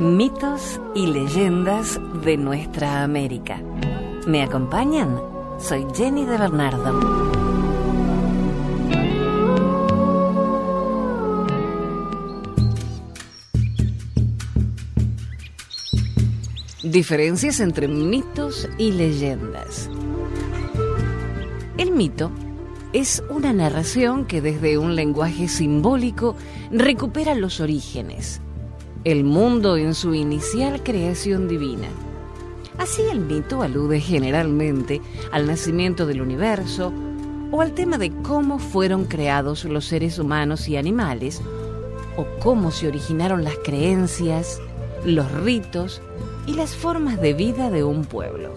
Mitos y leyendas de nuestra América. ¿Me acompañan? Soy Jenny de Bernardo. Diferencias entre mitos y leyendas. El mito es una narración que desde un lenguaje simbólico recupera los orígenes, el mundo en su inicial creación divina. Así el mito alude generalmente al nacimiento del universo o al tema de cómo fueron creados los seres humanos y animales, o cómo se originaron las creencias, los ritos y las formas de vida de un pueblo.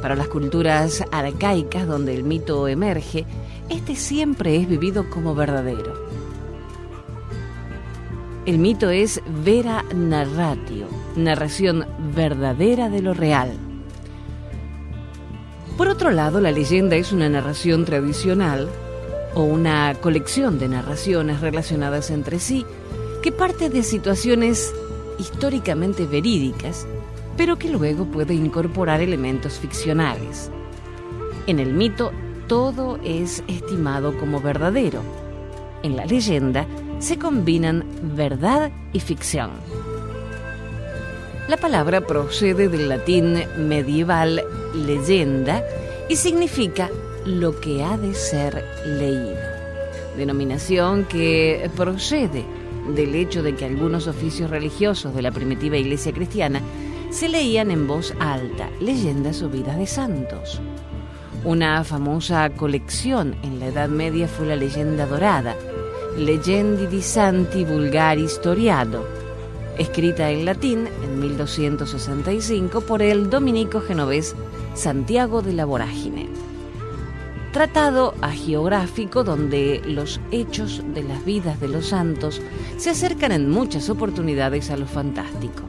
Para las culturas arcaicas donde el mito emerge, este siempre es vivido como verdadero. El mito es vera narratio, narración verdadera de lo real. Por otro lado, la leyenda es una narración tradicional o una colección de narraciones relacionadas entre sí que parte de situaciones históricamente verídicas, pero que luego puede incorporar elementos ficcionales. En el mito todo es estimado como verdadero. En la leyenda se combinan verdad y ficción. La palabra procede del latín medieval leyenda y significa lo que ha de ser leído, denominación que procede del hecho de que algunos oficios religiosos de la primitiva iglesia cristiana se leían en voz alta, leyendas o vidas de santos. Una famosa colección en la Edad Media fue la leyenda dorada, Legendi di Santi Vulgari Storiado, escrita en latín en 1265 por el dominico genovés Santiago de la Vorágine tratado agiográfico donde los hechos de las vidas de los santos se acercan en muchas oportunidades a lo fantástico.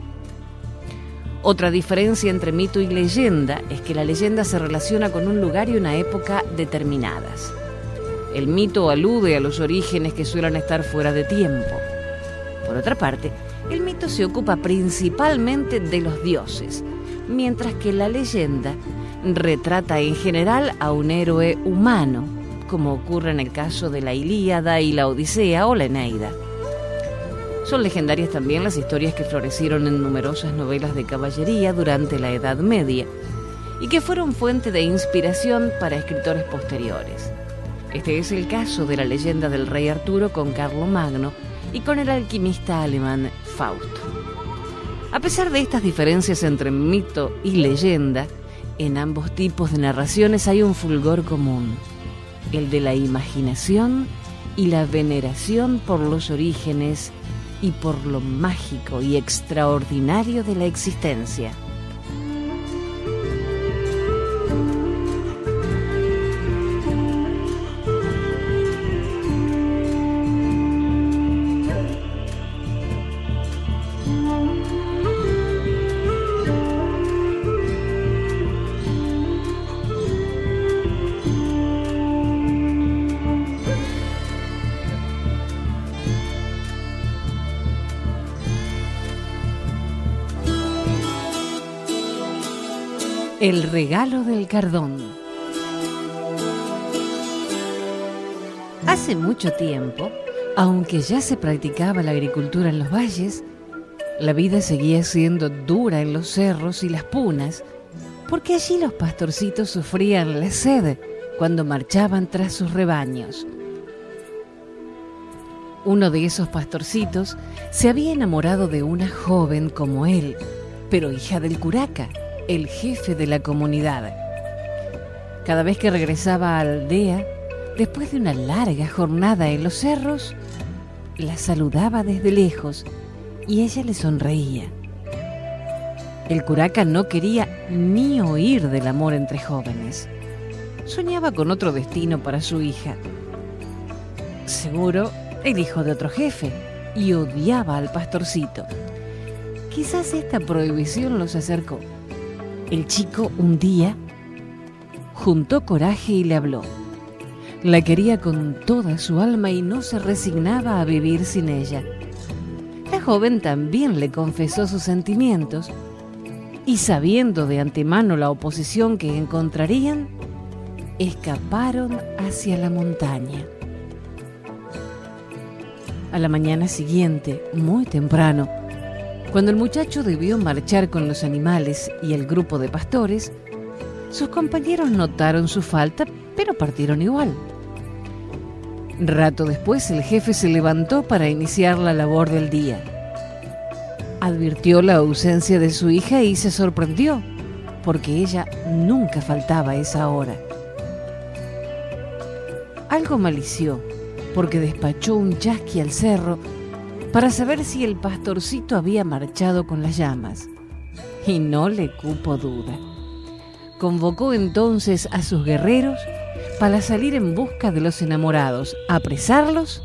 Otra diferencia entre mito y leyenda es que la leyenda se relaciona con un lugar y una época determinadas. El mito alude a los orígenes que suelen estar fuera de tiempo. Por otra parte, el mito se ocupa principalmente de los dioses, mientras que la leyenda retrata en general a un héroe humano, como ocurre en el caso de la Ilíada y la Odisea o la Eneida. Son legendarias también las historias que florecieron en numerosas novelas de caballería durante la Edad Media y que fueron fuente de inspiración para escritores posteriores. Este es el caso de la leyenda del rey Arturo con Carlo Magno y con el alquimista alemán Fausto. A pesar de estas diferencias entre mito y leyenda, en ambos tipos de narraciones hay un fulgor común, el de la imaginación y la veneración por los orígenes y por lo mágico y extraordinario de la existencia. El regalo del cardón. Hace mucho tiempo, aunque ya se practicaba la agricultura en los valles, la vida seguía siendo dura en los cerros y las punas, porque allí los pastorcitos sufrían la sed cuando marchaban tras sus rebaños. Uno de esos pastorcitos se había enamorado de una joven como él, pero hija del curaca el jefe de la comunidad. Cada vez que regresaba a la aldea, después de una larga jornada en los cerros, la saludaba desde lejos y ella le sonreía. El curaca no quería ni oír del amor entre jóvenes. Soñaba con otro destino para su hija. Seguro, el hijo de otro jefe, y odiaba al pastorcito. Quizás esta prohibición los acercó. El chico un día juntó coraje y le habló. La quería con toda su alma y no se resignaba a vivir sin ella. La joven también le confesó sus sentimientos y sabiendo de antemano la oposición que encontrarían, escaparon hacia la montaña. A la mañana siguiente, muy temprano, cuando el muchacho debió marchar con los animales y el grupo de pastores, sus compañeros notaron su falta, pero partieron igual. Rato después el jefe se levantó para iniciar la labor del día. Advirtió la ausencia de su hija y se sorprendió, porque ella nunca faltaba a esa hora. Algo malició, porque despachó un chasqui al cerro para saber si el pastorcito había marchado con las llamas. Y no le cupo duda. Convocó entonces a sus guerreros para salir en busca de los enamorados, apresarlos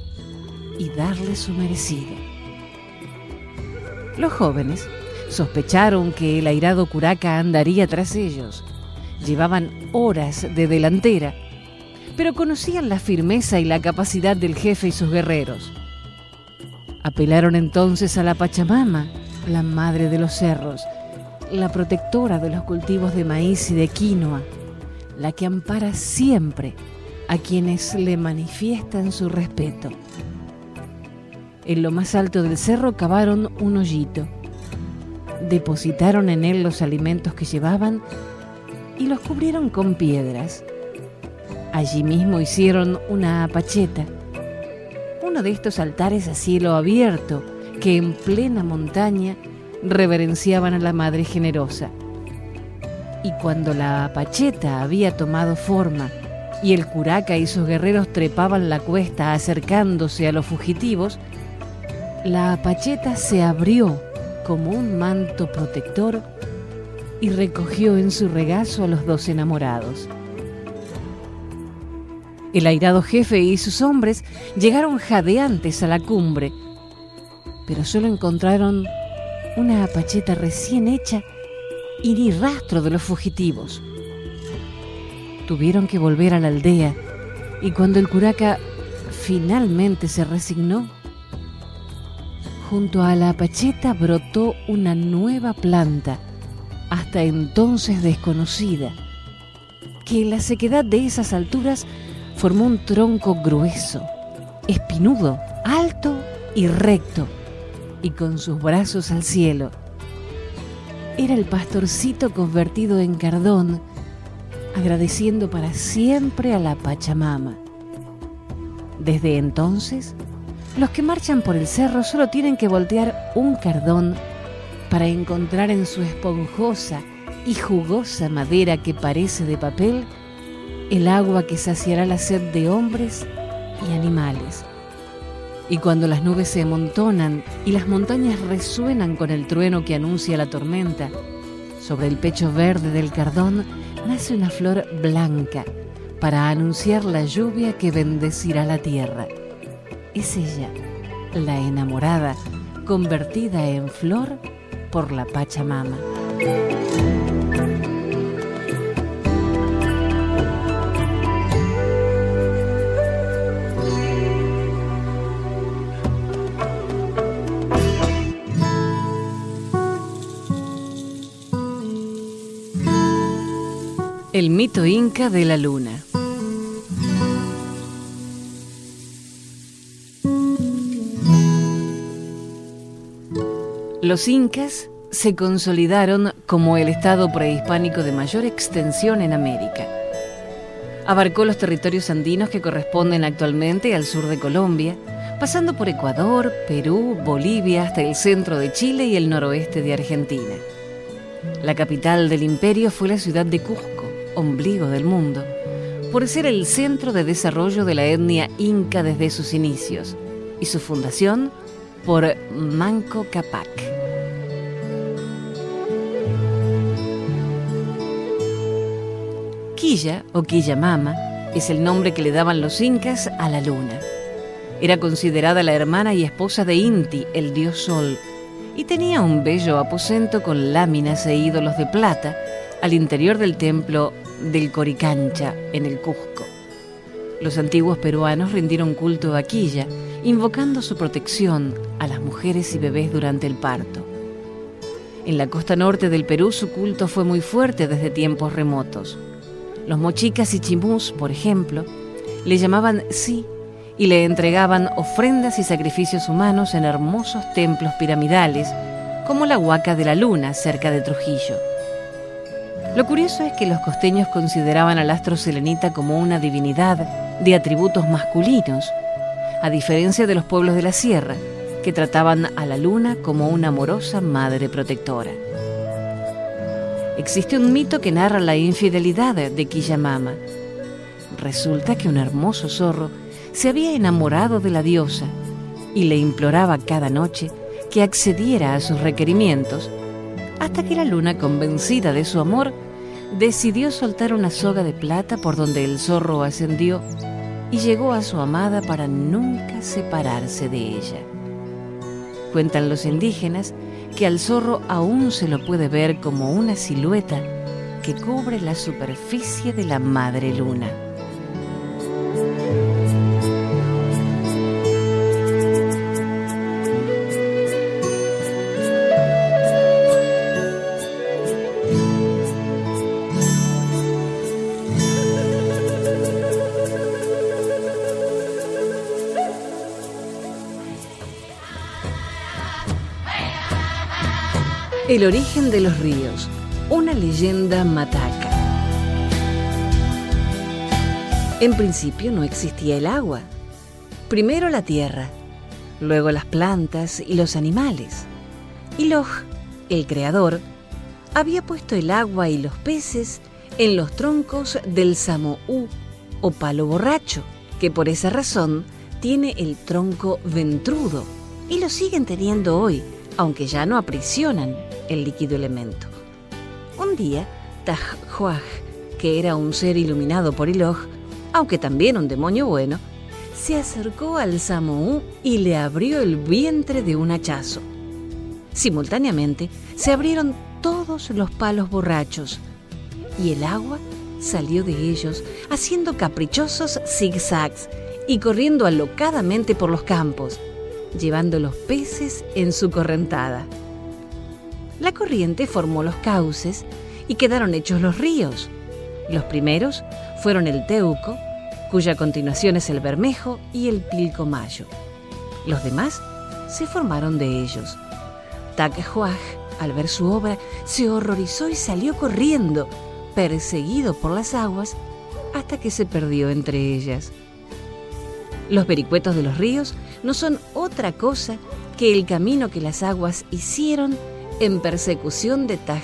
y darles su merecido. Los jóvenes sospecharon que el airado curaca andaría tras ellos. Llevaban horas de delantera, pero conocían la firmeza y la capacidad del jefe y sus guerreros. Apelaron entonces a la Pachamama, la madre de los cerros, la protectora de los cultivos de maíz y de quinoa, la que ampara siempre a quienes le manifiestan su respeto. En lo más alto del cerro cavaron un hoyito, depositaron en él los alimentos que llevaban y los cubrieron con piedras. Allí mismo hicieron una apacheta, uno de estos altares a cielo abierto que en plena montaña reverenciaban a la Madre Generosa. Y cuando la pacheta había tomado forma y el curaca y sus guerreros trepaban la cuesta acercándose a los fugitivos, la pacheta se abrió como un manto protector y recogió en su regazo a los dos enamorados. El airado jefe y sus hombres llegaron jadeantes a la cumbre, pero solo encontraron una apacheta recién hecha y ni rastro de los fugitivos. Tuvieron que volver a la aldea y cuando el curaca finalmente se resignó, junto a la apacheta brotó una nueva planta, hasta entonces desconocida, que en la sequedad de esas alturas formó un tronco grueso, espinudo, alto y recto, y con sus brazos al cielo. Era el pastorcito convertido en cardón, agradeciendo para siempre a la Pachamama. Desde entonces, los que marchan por el cerro solo tienen que voltear un cardón para encontrar en su esponjosa y jugosa madera que parece de papel el agua que saciará la sed de hombres y animales. Y cuando las nubes se amontonan y las montañas resuenan con el trueno que anuncia la tormenta, sobre el pecho verde del cardón nace una flor blanca para anunciar la lluvia que bendecirá la tierra. Es ella, la enamorada, convertida en flor por la Pachamama. Mito inca de la luna. Los incas se consolidaron como el estado prehispánico de mayor extensión en América. Abarcó los territorios andinos que corresponden actualmente al sur de Colombia, pasando por Ecuador, Perú, Bolivia hasta el centro de Chile y el noroeste de Argentina. La capital del imperio fue la ciudad de Cusco ombligo del mundo, por ser el centro de desarrollo de la etnia inca desde sus inicios y su fundación por Manco Capac. Quilla o Quillamama es el nombre que le daban los incas a la luna. Era considerada la hermana y esposa de Inti, el dios sol, y tenía un bello aposento con láminas e ídolos de plata al interior del templo del Coricancha, en el Cusco. Los antiguos peruanos rindieron culto a Quilla, invocando su protección a las mujeres y bebés durante el parto. En la costa norte del Perú su culto fue muy fuerte desde tiempos remotos. Los mochicas y chimús, por ejemplo, le llamaban sí y le entregaban ofrendas y sacrificios humanos en hermosos templos piramidales, como la Huaca de la Luna, cerca de Trujillo. Lo curioso es que los costeños consideraban al astro selenita como una divinidad de atributos masculinos, a diferencia de los pueblos de la sierra, que trataban a la luna como una amorosa madre protectora. Existe un mito que narra la infidelidad de Quillamama. Resulta que un hermoso zorro se había enamorado de la diosa y le imploraba cada noche que accediera a sus requerimientos, hasta que la luna, convencida de su amor, decidió soltar una soga de plata por donde el zorro ascendió y llegó a su amada para nunca separarse de ella. Cuentan los indígenas que al zorro aún se lo puede ver como una silueta que cubre la superficie de la madre luna. El origen de los ríos, una leyenda mataca. En principio no existía el agua. Primero la tierra, luego las plantas y los animales. Y Loj, el creador, había puesto el agua y los peces en los troncos del samoú o palo borracho, que por esa razón tiene el tronco ventrudo y lo siguen teniendo hoy, aunque ya no aprisionan el líquido elemento. Un día, Tajhuaj, que era un ser iluminado por Iloj, aunque también un demonio bueno, se acercó al Samoú y le abrió el vientre de un hachazo. Simultáneamente se abrieron todos los palos borrachos y el agua salió de ellos haciendo caprichosos zigzags y corriendo alocadamente por los campos, llevando los peces en su correntada. La corriente formó los cauces y quedaron hechos los ríos. Los primeros fueron el Teuco, cuya continuación es el Bermejo y el Pilcomayo. Los demás se formaron de ellos. Taquehuaj, al ver su obra, se horrorizó y salió corriendo, perseguido por las aguas, hasta que se perdió entre ellas. Los vericuetos de los ríos no son otra cosa que el camino que las aguas hicieron en persecución de Taj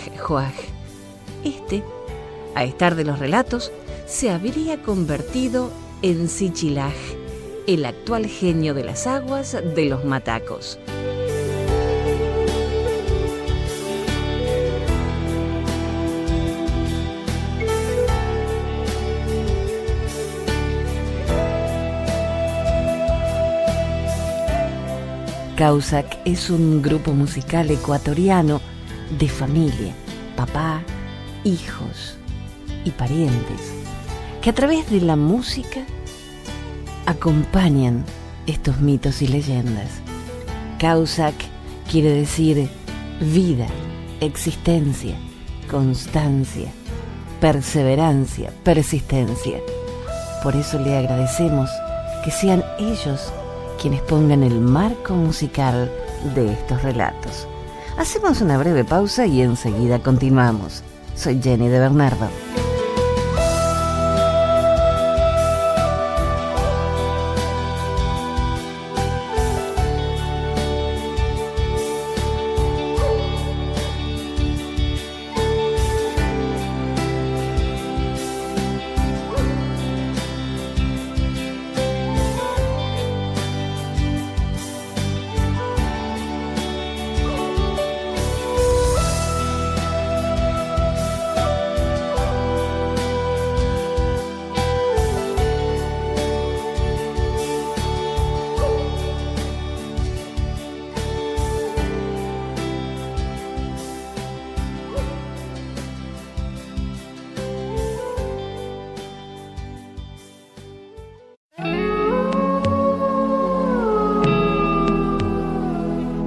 Este, a estar de los relatos, se habría convertido en Sichilaj, el actual genio de las aguas de los matacos. Causac es un grupo musical ecuatoriano de familia, papá, hijos y parientes, que a través de la música acompañan estos mitos y leyendas. Causac quiere decir vida, existencia, constancia, perseverancia, persistencia. Por eso le agradecemos que sean ellos quienes pongan el marco musical de estos relatos. Hacemos una breve pausa y enseguida continuamos. Soy Jenny de Bernardo.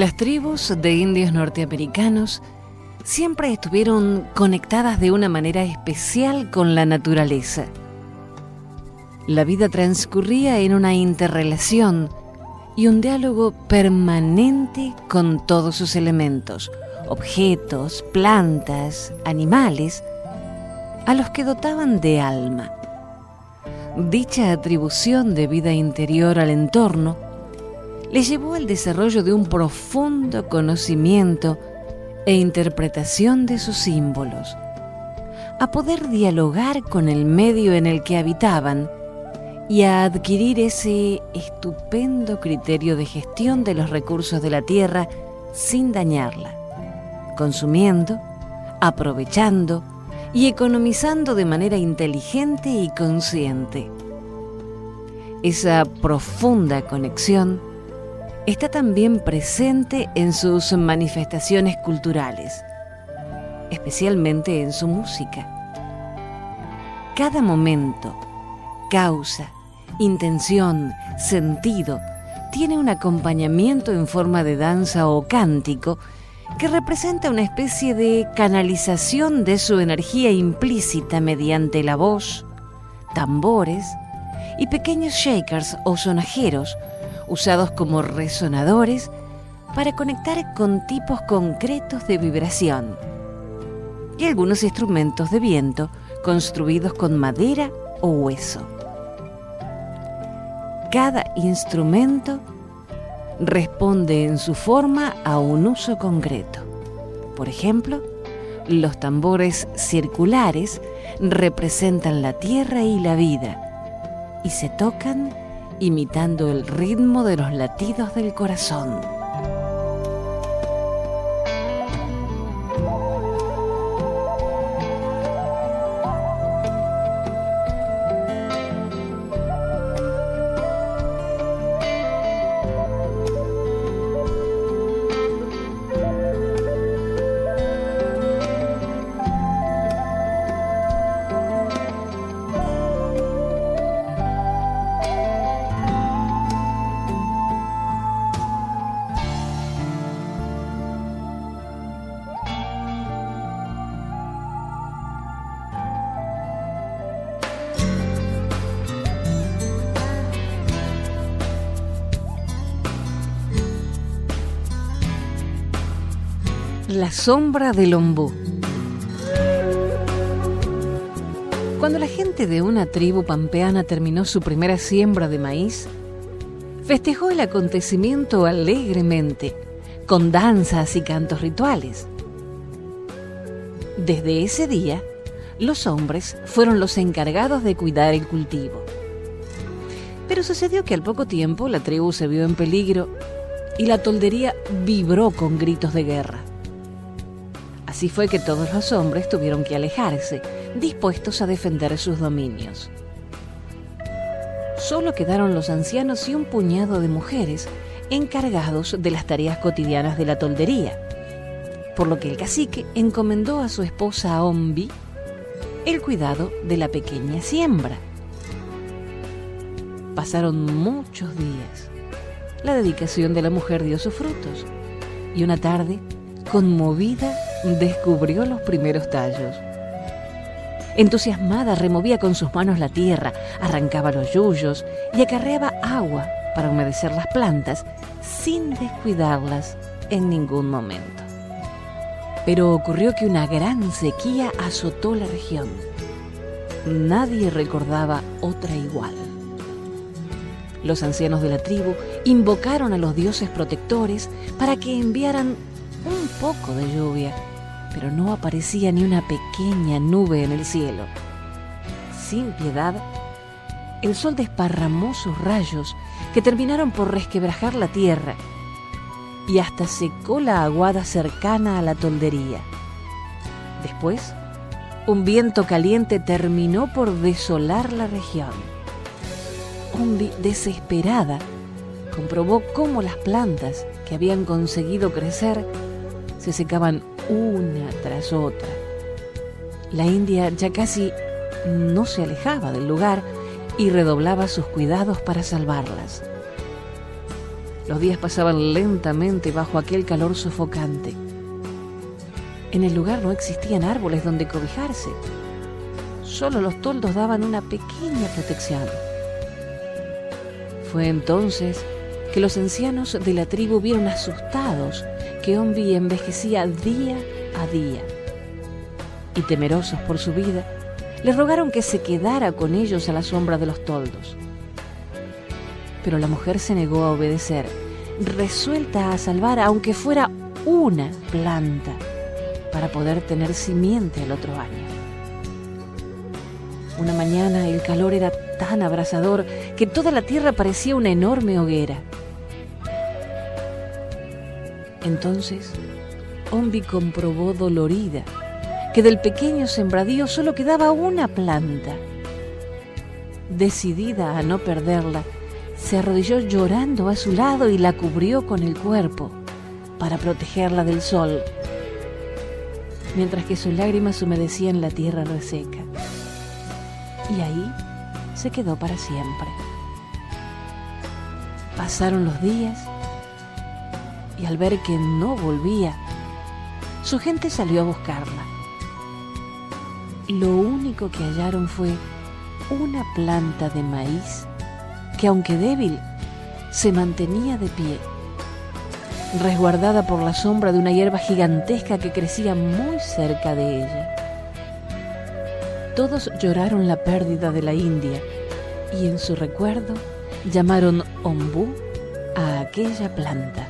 Las tribus de indios norteamericanos siempre estuvieron conectadas de una manera especial con la naturaleza. La vida transcurría en una interrelación y un diálogo permanente con todos sus elementos, objetos, plantas, animales, a los que dotaban de alma. Dicha atribución de vida interior al entorno le llevó al desarrollo de un profundo conocimiento e interpretación de sus símbolos, a poder dialogar con el medio en el que habitaban y a adquirir ese estupendo criterio de gestión de los recursos de la tierra sin dañarla, consumiendo, aprovechando y economizando de manera inteligente y consciente. Esa profunda conexión está también presente en sus manifestaciones culturales, especialmente en su música. Cada momento, causa, intención, sentido, tiene un acompañamiento en forma de danza o cántico que representa una especie de canalización de su energía implícita mediante la voz, tambores y pequeños shakers o sonajeros usados como resonadores para conectar con tipos concretos de vibración y algunos instrumentos de viento construidos con madera o hueso. Cada instrumento responde en su forma a un uso concreto. Por ejemplo, los tambores circulares representan la tierra y la vida y se tocan imitando el ritmo de los latidos del corazón. Sombra del ombú. Cuando la gente de una tribu pampeana terminó su primera siembra de maíz, festejó el acontecimiento alegremente, con danzas y cantos rituales. Desde ese día, los hombres fueron los encargados de cuidar el cultivo. Pero sucedió que al poco tiempo la tribu se vio en peligro y la toldería vibró con gritos de guerra. Así fue que todos los hombres tuvieron que alejarse, dispuestos a defender sus dominios. Solo quedaron los ancianos y un puñado de mujeres encargados de las tareas cotidianas de la toldería, por lo que el cacique encomendó a su esposa Ombi el cuidado de la pequeña siembra. Pasaron muchos días. La dedicación de la mujer dio sus frutos y una tarde, conmovida, descubrió los primeros tallos. Entusiasmada removía con sus manos la tierra, arrancaba los yuyos y acarreaba agua para humedecer las plantas sin descuidarlas en ningún momento. Pero ocurrió que una gran sequía azotó la región. Nadie recordaba otra igual. Los ancianos de la tribu invocaron a los dioses protectores para que enviaran un poco de lluvia pero no aparecía ni una pequeña nube en el cielo. Sin piedad, el sol desparramó sus rayos que terminaron por resquebrajar la tierra y hasta secó la aguada cercana a la toldería. Después, un viento caliente terminó por desolar la región. Umbi, desesperada, comprobó cómo las plantas que habían conseguido crecer se secaban una tras otra. La India ya casi no se alejaba del lugar y redoblaba sus cuidados para salvarlas. Los días pasaban lentamente bajo aquel calor sofocante. En el lugar no existían árboles donde cobijarse. Solo los toldos daban una pequeña protección. Fue entonces que los ancianos de la tribu vieron asustados que Ombi envejecía día a día. Y temerosos por su vida, le rogaron que se quedara con ellos a la sombra de los toldos. Pero la mujer se negó a obedecer, resuelta a salvar aunque fuera una planta para poder tener simiente el otro año. Una mañana el calor era tan abrasador que toda la tierra parecía una enorme hoguera. Entonces, Ombi comprobó dolorida que del pequeño sembradío solo quedaba una planta. Decidida a no perderla, se arrodilló llorando a su lado y la cubrió con el cuerpo para protegerla del sol, mientras que sus lágrimas humedecían la tierra reseca. Y ahí se quedó para siempre. Pasaron los días y al ver que no volvía, su gente salió a buscarla. Lo único que hallaron fue una planta de maíz que aunque débil, se mantenía de pie, resguardada por la sombra de una hierba gigantesca que crecía muy cerca de ella. Todos lloraron la pérdida de la India y en su recuerdo llamaron ombú a aquella planta.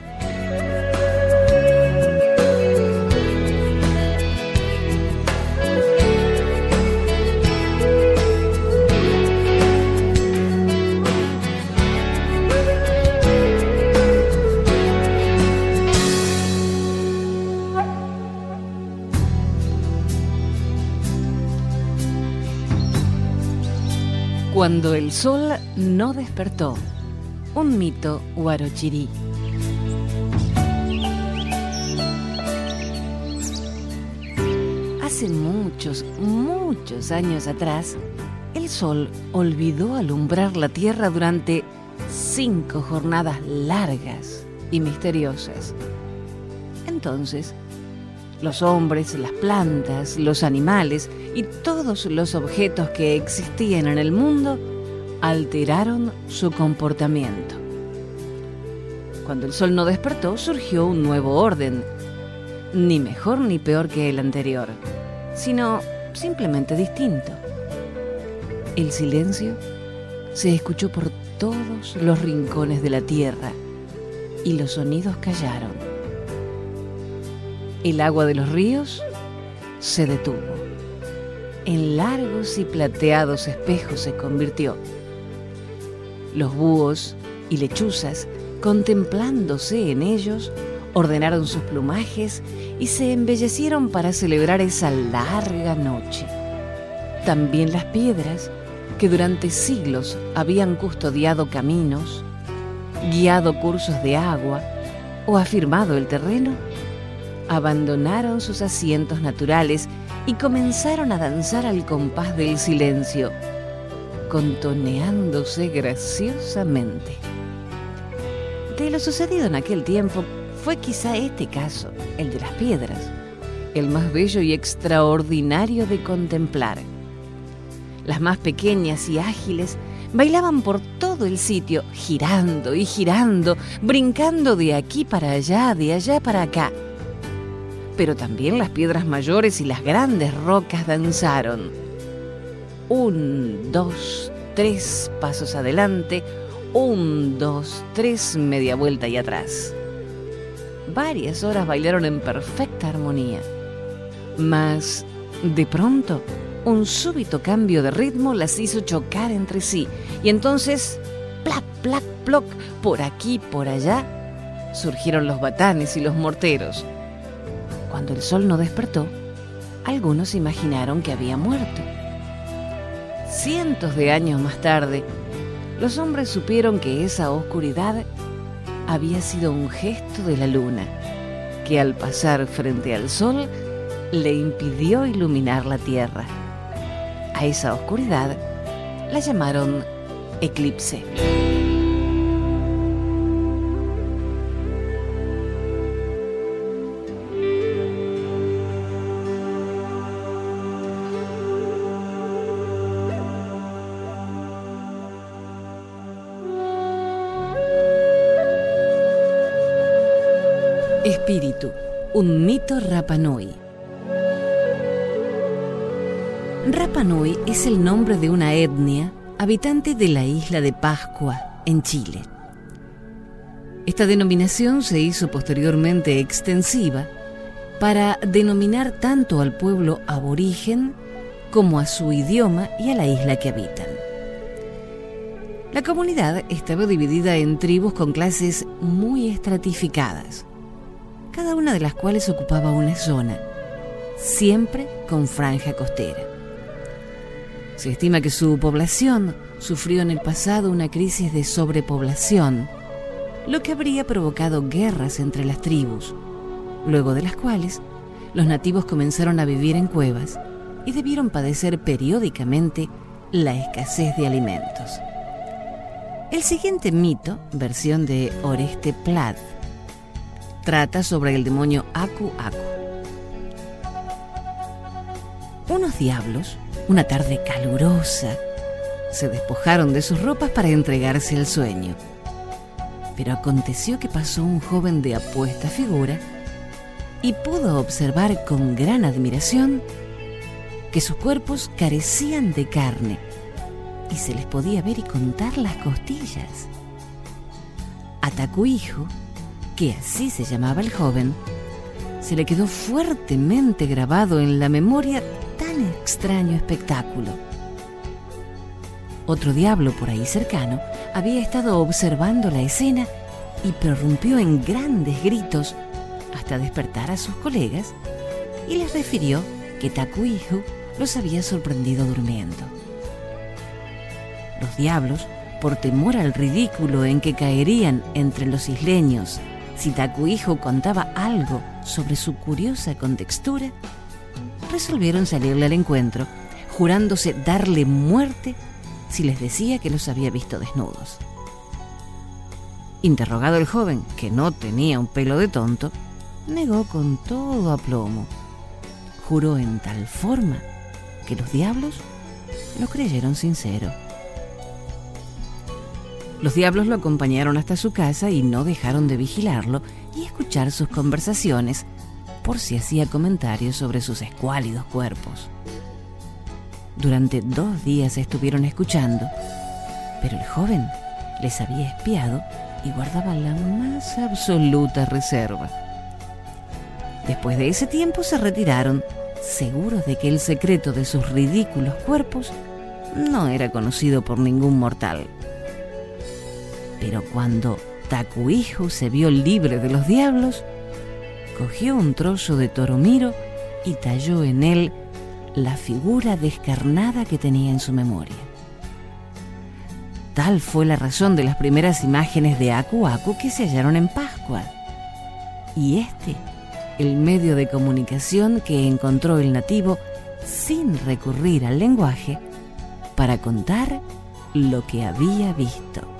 Cuando el sol no despertó. Un mito huarochirí. Hace muchos, muchos años atrás, el sol olvidó alumbrar la tierra durante cinco jornadas largas y misteriosas. Entonces, los hombres, las plantas, los animales y todos los objetos que existían en el mundo alteraron su comportamiento. Cuando el sol no despertó, surgió un nuevo orden, ni mejor ni peor que el anterior, sino simplemente distinto. El silencio se escuchó por todos los rincones de la tierra y los sonidos callaron el agua de los ríos se detuvo. En largos y plateados espejos se convirtió. Los búhos y lechuzas, contemplándose en ellos, ordenaron sus plumajes y se embellecieron para celebrar esa larga noche. También las piedras, que durante siglos habían custodiado caminos, guiado cursos de agua o afirmado el terreno, abandonaron sus asientos naturales y comenzaron a danzar al compás del silencio, contoneándose graciosamente. De lo sucedido en aquel tiempo fue quizá este caso, el de las piedras, el más bello y extraordinario de contemplar. Las más pequeñas y ágiles bailaban por todo el sitio, girando y girando, brincando de aquí para allá, de allá para acá pero también las piedras mayores y las grandes rocas danzaron. Un, dos, tres pasos adelante, un, dos, tres, media vuelta y atrás. Varias horas bailaron en perfecta armonía. Mas, de pronto, un súbito cambio de ritmo las hizo chocar entre sí, y entonces, plac, plac, ploc, por aquí, por allá, surgieron los batanes y los morteros. Cuando el sol no despertó, algunos imaginaron que había muerto. Cientos de años más tarde, los hombres supieron que esa oscuridad había sido un gesto de la luna, que al pasar frente al sol le impidió iluminar la tierra. A esa oscuridad la llamaron eclipse. Mito Rapanui. Rapanui es el nombre de una etnia habitante de la isla de Pascua, en Chile. Esta denominación se hizo posteriormente extensiva para denominar tanto al pueblo aborigen como a su idioma y a la isla que habitan. La comunidad estaba dividida en tribus con clases muy estratificadas cada una de las cuales ocupaba una zona, siempre con franja costera. Se estima que su población sufrió en el pasado una crisis de sobrepoblación, lo que habría provocado guerras entre las tribus, luego de las cuales los nativos comenzaron a vivir en cuevas y debieron padecer periódicamente la escasez de alimentos. El siguiente mito, versión de Oreste Plat, trata sobre el demonio Aku Aku. Unos diablos, una tarde calurosa, se despojaron de sus ropas para entregarse al sueño. Pero aconteció que pasó un joven de apuesta figura y pudo observar con gran admiración que sus cuerpos carecían de carne y se les podía ver y contar las costillas. hijo que así se llamaba el joven, se le quedó fuertemente grabado en la memoria tan extraño espectáculo. Otro diablo por ahí cercano había estado observando la escena y prorrumpió en grandes gritos hasta despertar a sus colegas y les refirió que Takuihu los había sorprendido durmiendo. Los diablos, por temor al ridículo en que caerían entre los isleños si hijo contaba algo sobre su curiosa contextura, resolvieron salirle al encuentro, jurándose darle muerte si les decía que los había visto desnudos. Interrogado el joven, que no tenía un pelo de tonto, negó con todo aplomo. Juró en tal forma que los diablos lo creyeron sincero. Los diablos lo acompañaron hasta su casa y no dejaron de vigilarlo y escuchar sus conversaciones por si hacía comentarios sobre sus escuálidos cuerpos. Durante dos días estuvieron escuchando, pero el joven les había espiado y guardaba la más absoluta reserva. Después de ese tiempo se retiraron, seguros de que el secreto de sus ridículos cuerpos no era conocido por ningún mortal. Pero cuando Takuijo se vio libre de los diablos, cogió un trozo de toromiro y talló en él la figura descarnada que tenía en su memoria. Tal fue la razón de las primeras imágenes de Aku Aku que se hallaron en Pascua. Y este, el medio de comunicación que encontró el nativo sin recurrir al lenguaje para contar lo que había visto.